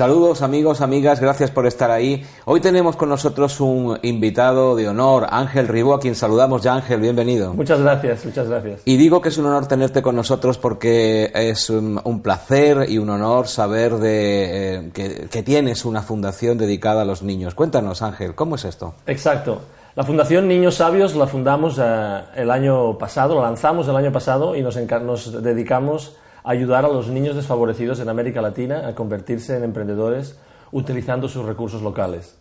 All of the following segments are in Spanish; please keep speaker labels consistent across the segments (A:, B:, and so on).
A: Saludos amigos, amigas, gracias por estar ahí. Hoy tenemos con nosotros un invitado de honor, Ángel Ribó, a quien saludamos ya. Ángel, bienvenido.
B: Muchas gracias, muchas gracias.
A: Y digo que es un honor tenerte con nosotros porque es un, placer y un honor saber de, eh, que, tienes una fundación dedicada a los niños. Cuéntanos, Ángel, ¿cómo es esto?
B: Exacto. La Fundación Niños Sabios la fundamos eh, el año pasado, la lanzamos el año pasado y nos, nos dedicamos ayudar a los niños desfavorecidos en América Latina a convertirse en emprendedores utilizando sus recursos locales.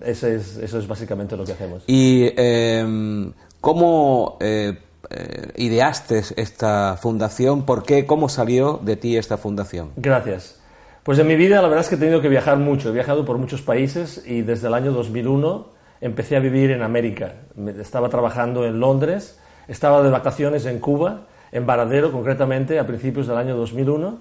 B: eso, es, eso es básicamente lo que hacemos.
A: ¿Y em, cómo eh, eh, ideaste esta fundación? ¿Por qué? ¿Cómo salió de ti esta fundación?
B: Gracias. Pues en mi vida la verdad es que he tenido que viajar mucho. He viajado por muchos países y desde el año 2001 empecé a vivir en América. Estaba trabajando en Londres, estaba de vacaciones en Cuba en Varadero concretamente a principios del año 2001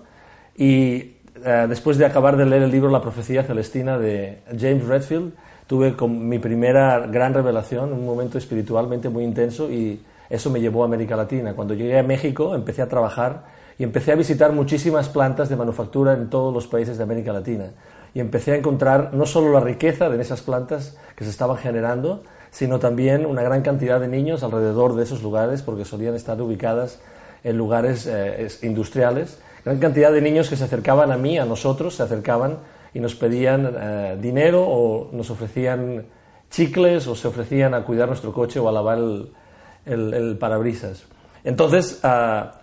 B: y eh, después de acabar de leer el libro La profecía celestina de James Redfield tuve con mi primera gran revelación, un momento espiritualmente muy intenso y eso me llevó a América Latina. Cuando llegué a México empecé a trabajar y empecé a visitar muchísimas plantas de manufactura en todos los países de América Latina y empecé a encontrar no solo la riqueza de esas plantas que se estaban generando, sino también una gran cantidad de niños alrededor de esos lugares porque solían estar ubicadas en lugares eh, industriales, gran cantidad de niños que se acercaban a mí, a nosotros, se acercaban y nos pedían eh, dinero o nos ofrecían chicles o se ofrecían a cuidar nuestro coche o a lavar el, parabrisas. Entonces, ah,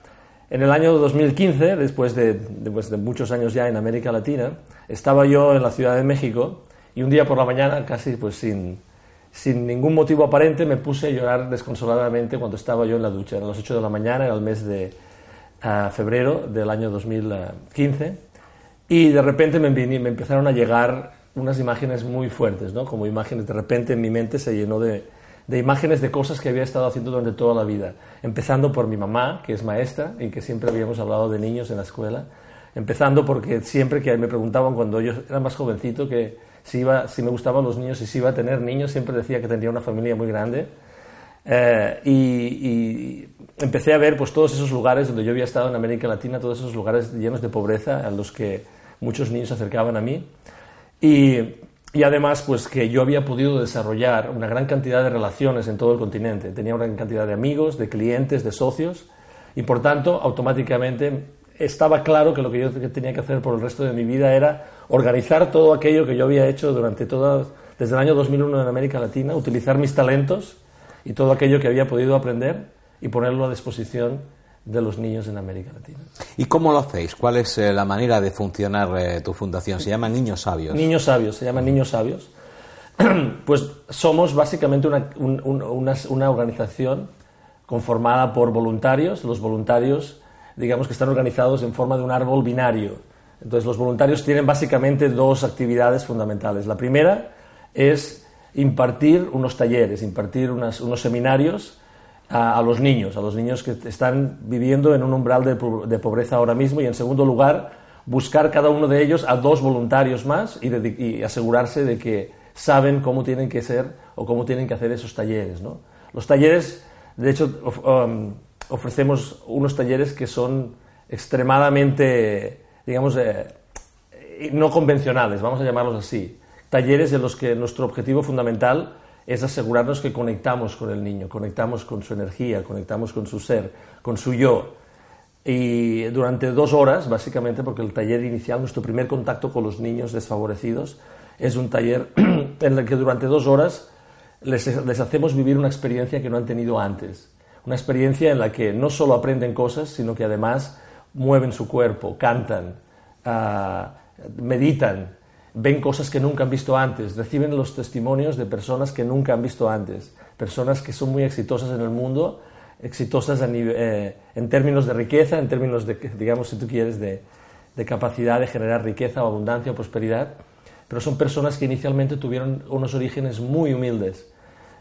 B: en el año 2015, después de, de muchos años ya en América Latina, estaba yo en la Ciudad de México y un día por la mañana, casi pues sin, sin ningún motivo aparente, me puse a llorar desconsoladamente cuando estaba yo en la ducha. Eran las 8 de la mañana, era el mes de febrero del año 2015, y de repente me, me, empezaron a llegar unas imágenes muy fuertes, ¿no? como imágenes, de repente en mi mente se llenó de, de imágenes de cosas que había estado haciendo durante toda la vida, empezando por mi mamá, que es maestra y que siempre habíamos hablado de niños en la escuela, empezando porque siempre que me preguntaban cuando yo era más jovencito que si, iba, si me gustaban los niños y si iba a tener niños, siempre decía que tendría una familia muy grande. Eh, y, empecé a ver pues, todos esos lugares donde yo había estado en América Latina, todos esos lugares llenos de pobreza a los que muchos niños se acercaban a mí. Y, y además, pues que yo había podido desarrollar una gran cantidad de relaciones en todo el continente. Tenía una gran cantidad de amigos, de clientes, de socios, y por tanto, automáticamente estaba claro que lo que yo tenía que hacer por el resto de mi vida era organizar todo aquello que yo había hecho durante todo, desde el año 2001 en América Latina, utilizar mis talentos y todo aquello que había podido aprender y ponerlo a disposición de los niños en América Latina.
A: ¿Y cómo lo hacéis? ¿Cuál es eh, la manera de funcionar eh, tu fundación? Se llama Niños Sabios.
B: Niños Sabios, se llama Niños Sabios. pues somos básicamente una, una organización conformada por voluntarios. Los voluntarios digamos que están organizados en forma de un árbol binario. Entonces los voluntarios tienen básicamente dos actividades fundamentales. La primera es impartir unos talleres, impartir unos seminarios a, los niños, a los niños que están viviendo en un umbral de, pobreza ahora mismo y en segundo lugar buscar cada uno de ellos a dos voluntarios más y, asegurarse de que saben cómo tienen que ser o cómo tienen que hacer esos talleres. Los talleres, de hecho, um, ofrecemos unos talleres que son extremadamente, digamos, eh, no convencionales, vamos a llamarlos así. Talleres en los que nuestro objetivo fundamental es asegurarnos que conectamos con el niño, conectamos con su energía, conectamos con su ser, con su yo. Y durante dos horas, básicamente, porque el taller inicial, nuestro primer contacto con los niños desfavorecidos, es un taller en el que durante dos horas les, hacemos vivir una experiencia que no han tenido antes una experiencia en la que no solo aprenden cosas, sino que además mueven su cuerpo, cantan, ah, meditan, ven cosas que nunca han visto antes, reciben los testimonios de personas que nunca han visto antes, personas que son muy exitosas en el mundo, exitosas eh, en términos de riqueza, en términos de, digamos, si tú quieres, de, de capacidad de generar riqueza o abundancia o prosperidad, pero son personas que inicialmente tuvieron unos orígenes muy humildes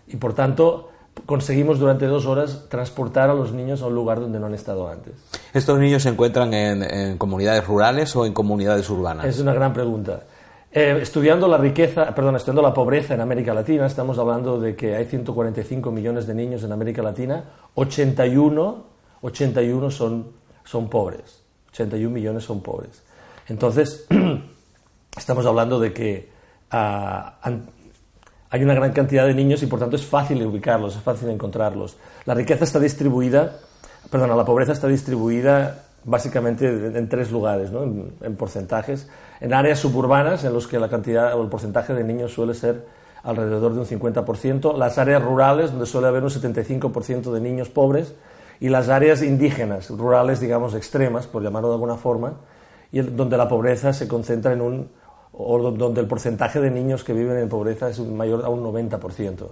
B: y por tanto conseguimos durante dos horas transportar a los niños a un lugar donde no han estado antes.
A: ¿Estos niños se encuentran en, comunidades rurales o en comunidades urbanas?
B: Es una gran pregunta. Eh, estudiando la riqueza, estudiando la pobreza en América Latina, estamos hablando de que hay 145 millones de niños en América Latina, 81, 81 son, son pobres, 81 millones son pobres. Entonces, estamos hablando de que ah, hay una gran cantidad de niños y por tanto es fácil ubicarlos, es fácil encontrarlos. La riqueza está distribuida, perdón, la pobreza está distribuida básicamente en tres lugares, ¿no? en, porcentajes. En áreas suburbanas, en los que la cantidad o el porcentaje de niños suele ser alrededor de un 50%, las áreas rurales, donde suele haber un 75% de niños pobres, y las áreas indígenas, rurales, digamos, extremas, por llamarlo de alguna forma, y donde la pobreza se concentra en un, o donde el porcentaje de niños que viven en pobreza es mayor a un 90%.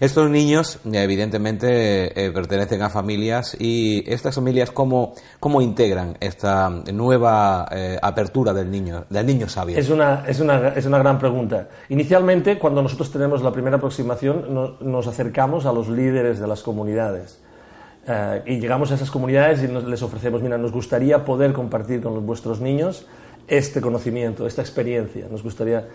A: Estos niños, evidentemente, eh, pertenecen a familias y estas familias, ¿cómo, cómo integran esta nueva eh, apertura del niño, del niño sabio?
B: Es una, es, una, es una gran pregunta. Inicialmente, cuando nosotros tenemos la primera aproximación, nos acercamos a los líderes de las comunidades. Eh, y llegamos a esas comunidades y les ofrecemos, mira, nos gustaría poder compartir con vuestros niños este conocimiento, esta experiencia. Nos gustaría.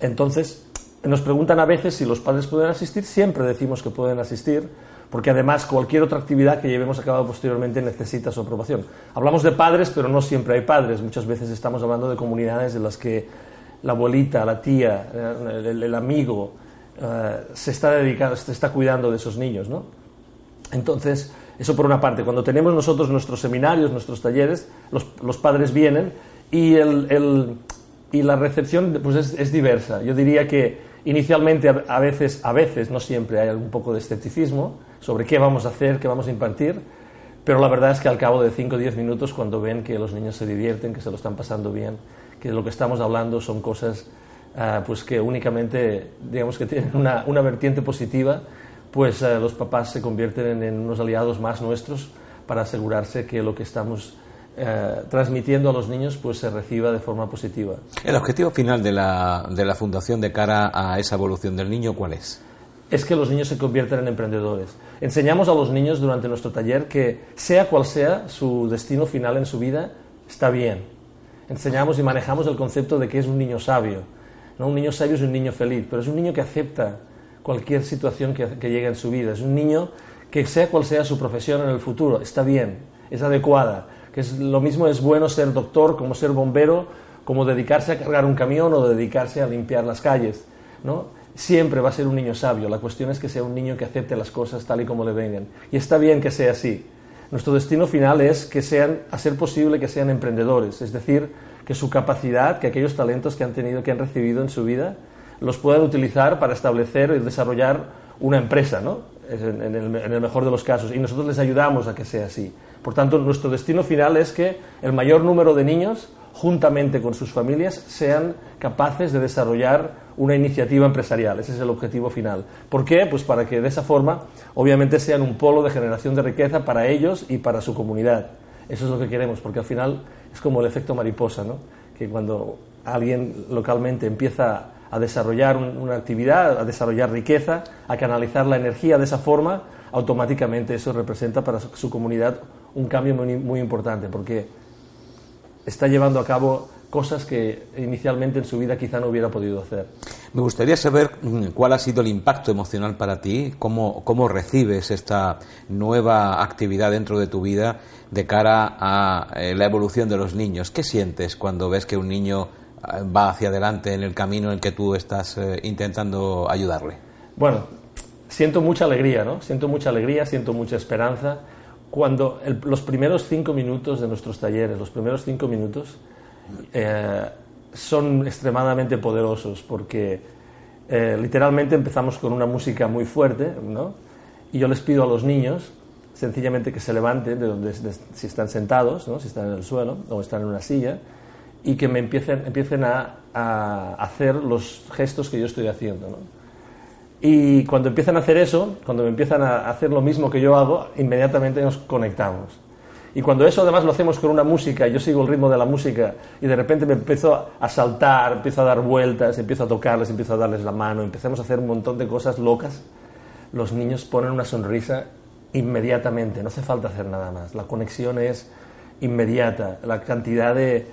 B: Entonces, nos preguntan a veces si los padres pueden asistir, siempre decimos que pueden asistir, porque además cualquier otra actividad que llevemos a cabo posteriormente necesita su aprobación. Hablamos de padres, pero no siempre hay padres. Muchas veces estamos hablando de comunidades en las que la abuelita, la tía, eh, el, amigo eh, se está dedicando, se está cuidando de esos niños, ¿no? Entonces, eso por una parte. Cuando tenemos nosotros nuestros seminarios, nuestros talleres, los, padres vienen y, el, y la recepción pues es, es diversa. Yo diría que Inicialmente, a veces, a veces, no siempre, hay un poco de escepticismo sobre qué vamos a hacer, qué vamos a impartir, pero la verdad es que al cabo de 5 o 10 minutos, cuando ven que los niños se divierten, que se lo están pasando bien, que lo que estamos hablando son cosas ah, pues que únicamente, digamos que tienen una, una vertiente positiva, pues ah, los papás se convierten en unos aliados más nuestros para asegurarse que lo que estamos eh, transmitiendo a los niños pues se reciba de forma positiva.
A: ¿El objetivo final de la, de la Fundación de cara a esa evolución del niño cuál es?
B: Es que los niños se conviertan en emprendedores. Enseñamos a los niños durante nuestro taller que sea cual sea su destino final en su vida, está bien. Enseñamos y manejamos el concepto de que es un niño sabio. ¿no? Un niño sabio es un niño feliz, pero es un niño que acepta cualquier situación que, que llegue en su vida. Es un niño que sea cual sea su profesión en el futuro, está bien, es adecuada que es, lo mismo es bueno ser doctor como ser bombero, como dedicarse a cargar un camión o dedicarse a limpiar las calles, ¿no? Siempre va a ser un niño sabio, la cuestión es que sea un niño que acepte las cosas tal y como le vengan. Y está bien que sea así. Nuestro destino final es que sean, a ser posible, que sean emprendedores, es decir, que su capacidad, que aquellos talentos que han tenido, que han recibido en su vida, los puedan utilizar para establecer y desarrollar una empresa, ¿no? En en el mejor de los casos. Y nosotros les ayudamos a que sea así. Por tanto, nuestro destino final es que el mayor número de niños, juntamente con sus familias, sean capaces de desarrollar una iniciativa empresarial. Ese es el objetivo final. ¿Por qué? Pues para que de esa forma, obviamente, sean un polo de generación de riqueza para ellos y para su comunidad. Eso es lo que queremos, porque al final es como el efecto mariposa, ¿no? Que cuando alguien localmente empieza a desarrollar una actividad, a desarrollar riqueza, a canalizar la energía de esa forma, automáticamente eso representa para su comunidad un cambio muy, muy importante, porque está llevando a cabo cosas que inicialmente en su vida quizá no hubiera podido hacer.
A: Me gustaría saber mm, cuál ha sido el impacto emocional para ti, cómo, cómo recibes esta nueva actividad dentro de tu vida de cara a eh, la evolución de los niños. ¿Qué sientes cuando ves que un niño eh, va hacia adelante en el camino en que tú estás eh, intentando ayudarle?
B: Bueno, siento mucha alegría, ¿no? Siento mucha alegría, siento mucha esperanza cuando los primeros cinco minutos de nuestros talleres, los primeros cinco minutos, eh, son extremadamente poderosos porque eh, literalmente empezamos con una música muy fuerte, ¿no? Y yo les pido a los niños sencillamente que se levanten de donde si están sentados, ¿no? si están en el suelo o están en una silla, y que me empiecen, empiecen a, a hacer los gestos que yo estoy haciendo. ¿no? Y cuando empiezan a hacer eso, cuando empiezan a hacer lo mismo que yo hago, inmediatamente nos conectamos. Y cuando eso además lo hacemos con una música, yo sigo el ritmo de la música y de repente me empiezo a saltar, empiezo a dar vueltas, empiezo a tocarles, empiezo a darles la mano, empezamos a hacer un montón de cosas locas, los niños ponen una sonrisa inmediatamente, no hace falta hacer nada más. La conexión es inmediata, la cantidad de,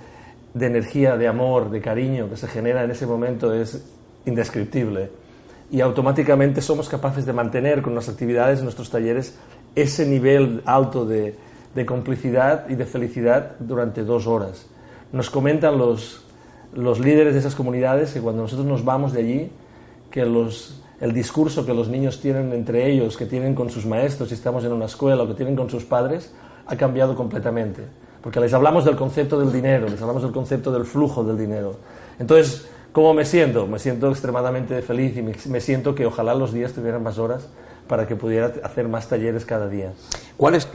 B: de energía, de amor, de cariño que se genera en ese momento es indescriptible. Y automáticamente somos capaces de mantener con las actividades nuestros talleres ese nivel alto de, de complicidad y de felicidad durante dos horas. Nos comentan los, los líderes de esas comunidades que cuando nosotros nos vamos de allí, que los, el discurso que los niños tienen entre ellos, que tienen con sus maestros si estamos en una escuela o que tienen con sus padres, ha cambiado completamente. Porque les hablamos del concepto del dinero, les hablamos del concepto del flujo del dinero. Entonces, ¿cómo me siento? Me siento extremadamente feliz y me, siento que ojalá los días tuvieran más horas para que pudiera hacer más talleres cada día.
A: ¿Cuáles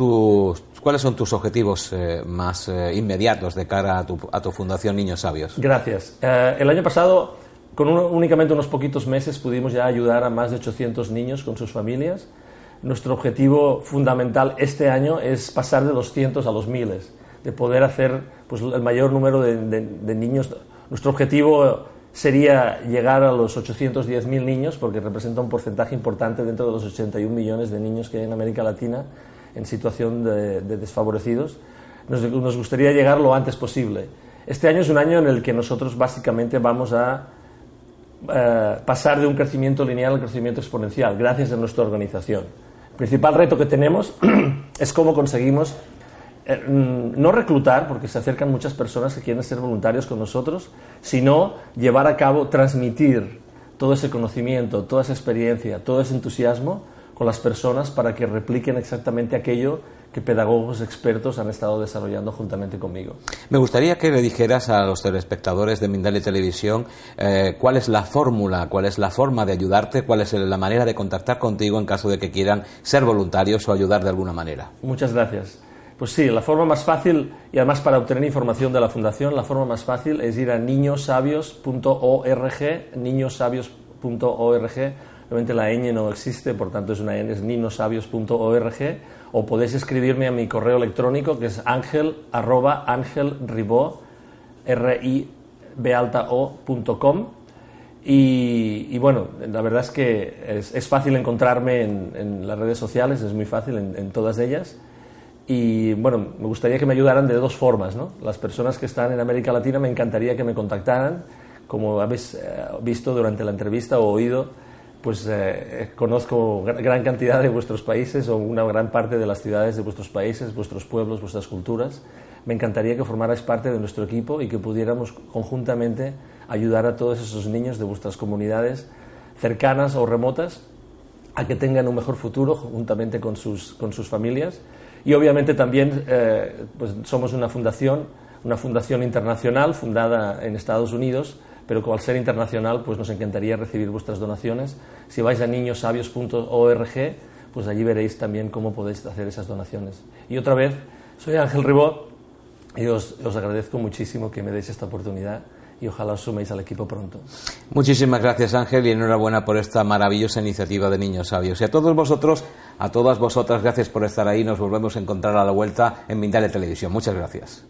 A: son tus objetivos eh, más eh, inmediatos de cara a tu, a tu, Fundación Niños Sabios?
B: Gracias. Eh, el año pasado, con únicamente unos poquitos meses, pudimos ya ayudar a más de 800 niños con sus familias. Nuestro objetivo fundamental este año es pasar de los cientos a los miles, de poder hacer pues, el mayor número de, de niños. Nuestro objetivo sería llegar a los 810.000 niños, porque representa un porcentaje importante dentro de los 81 millones de niños que hay en América Latina en situación de, desfavorecidos. Nos, gustaría llegar lo antes posible. Este año es un año en el que nosotros básicamente vamos a eh, pasar de un crecimiento lineal al crecimiento exponencial, gracias a nuestra organización. El principal reto que tenemos es cómo conseguimos eh, mm, no reclutar, porque se acercan muchas personas que quieren ser voluntarios con nosotros, sino llevar a cabo, transmitir todo ese conocimiento, toda esa experiencia, todo ese entusiasmo con las personas para que repliquen exactamente aquello que pedagogos expertos han estado desarrollando juntamente conmigo.
A: Me gustaría que le dijeras a los telespectadores de Mindale Televisión eh, cuál es la fórmula, cuál es la forma de ayudarte, cuál es la manera de contactar contigo en caso de que quieran ser voluntarios o ayudar de alguna manera.
B: Muchas gracias. Pues sí, la forma más fácil, y además para obtener información de la Fundación, la forma más fácil es ir a niñosabios.org, niñosabios.org. Obviamente la ñ no existe, por tanto es una N, es niñosabios.org, o podéis escribirme a mi correo electrónico que es ángel arroba r i b alta o y, bueno, la verdad es que es, fácil encontrarme en, las redes sociales, es muy fácil en todas ellas. Y bueno, me gustaría que me ayudaran de dos formas. ¿no? Las personas que están en América Latina me encantaría que me contactaran. Como habéis eh, visto durante la entrevista o oído, pues eh, conozco gran cantidad de vuestros países o una gran parte de las ciudades de vuestros países, vuestros pueblos, vuestras culturas. Me encantaría que formarais parte de nuestro equipo y que pudiéramos conjuntamente ayudar a todos esos niños de vuestras comunidades cercanas o remotas a que tengan un mejor futuro juntamente con sus, con sus familias y obviamente también eh, pues somos una fundación, una fundación internacional fundada en Estados Unidos, pero al ser internacional pues nos encantaría recibir vuestras donaciones. Si vais a niñosabios.org, pues allí veréis también cómo podéis hacer esas donaciones. Y otra vez, soy Ángel Ribot y os, os agradezco muchísimo que me deis esta oportunidad y ojalá os suméis al equipo pronto.
A: Muchísimas gracias Ángel y enhorabuena por esta maravillosa iniciativa de Niños Sabios. Y a todos vosotros, a todas vosotras, gracias por estar ahí. Nos volvemos a encontrar a la vuelta en Mindale Televisión. Muchas gracias.